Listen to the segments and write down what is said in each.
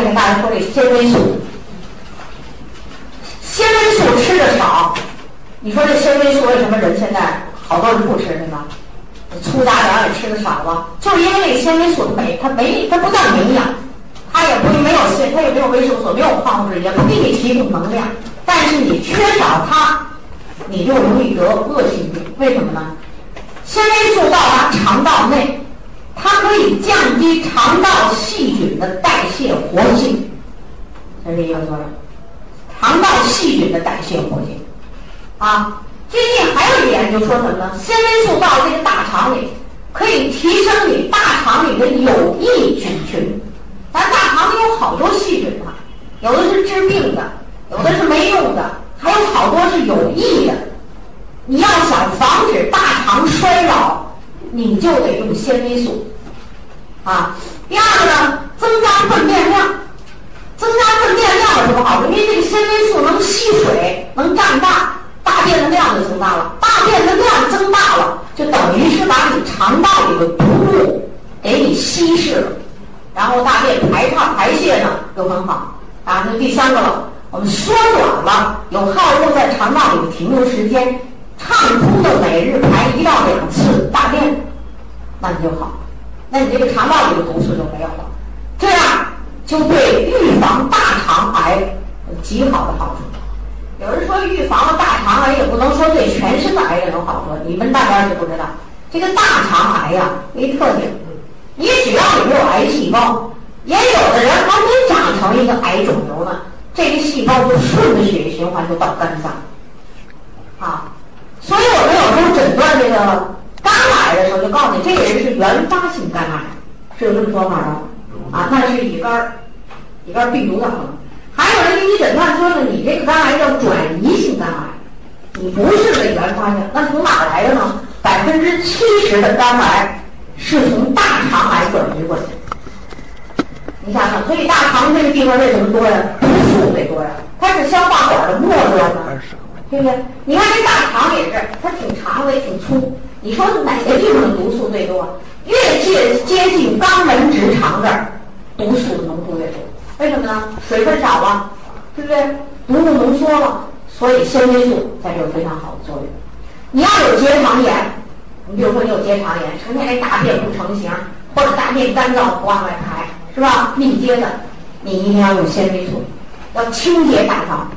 得跟大家说这纤维素。纤维素吃的少，你说这纤维素为什么人现在好多人不吃对吧？粗大点也吃的少了，就是因为这纤维素没它没它不叫营养，它也不没有纤它也没有维生素，没有矿物质，也不给你提供能量。但是你缺少它，你就容易得恶性病。为什么呢？纤维素到达肠道内，它可以降低肠道细菌的代，这是一个作用。肠道细菌的代谢活性，啊，最近还有一研究说什么呢？纤维素到这个大肠里，可以提升你大肠里的有益菌群。咱大肠里有好多细菌啊，有的是治病的，有的是没用的，还有好多是有益的。你要想防止大肠衰老，你就得用纤维素，啊。第二个呢，增加粪便量。增加粪便量有什么纤维素能吸水，能胀大，大便的量就增大了。大便的量增大了，就等于是把你肠道里的毒物给你稀释了，然后大便排畅排泄呢就很好。啊，那第三个了，我们缩短了有害物在肠道里的停留时间，畅通的每日排一到两次大便，那你就好，那你这个肠道里的毒素就没有了，这样。就对预防大肠癌极好的好处。有人说预防了大肠癌，也不能说对全身的癌症有好处。你们大家是不知道，这个大肠癌呀，一特点，你只要你没有癌细胞，也有的人还没长成一个癌肿瘤呢，这个细胞就顺着血液循环就到肝脏。啊，所以我们有时候诊断这个肝癌的时候，就告诉你这个人是原发性肝癌，是有这么说法的。啊，那是乙肝，乙肝病毒的可能。给你诊断说呢，你这个肝癌叫转移性肝癌，你不是个原发性。那从哪来的呢？百分之七十的肝癌是从大肠癌转移过去。你想想，所以大肠这个地方为什么多呀？毒素得多呀，它是消化管的末端呢，对不对？你看这大肠也是，它挺长的也挺粗。你说哪个地方毒素最多？越接接近肛门直肠这儿。毒素浓度越多，为什么呢？水分少了，对不对？毒物浓缩了，所以纤维素在这有非常好的作用。你要有结肠炎，你比如说你有结肠炎，成天这大便不成形，或者大便干燥不往外排，是吧？密接的，你一定要用纤维素，要清洁大肠。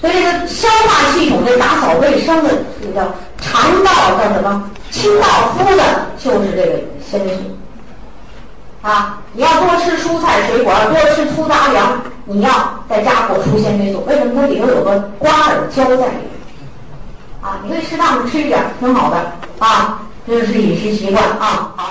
所以这消化系统这打扫卫生的，这叫肠道叫什么？清道夫的，就是这个纤维素。啊，你要多吃蔬菜水果，多吃粗杂粮，你要在家给我出现这种。为什么它里头有个瓜尔胶在里面？啊，你可以适当的吃一点，挺好的啊。这就是饮食习惯啊。好。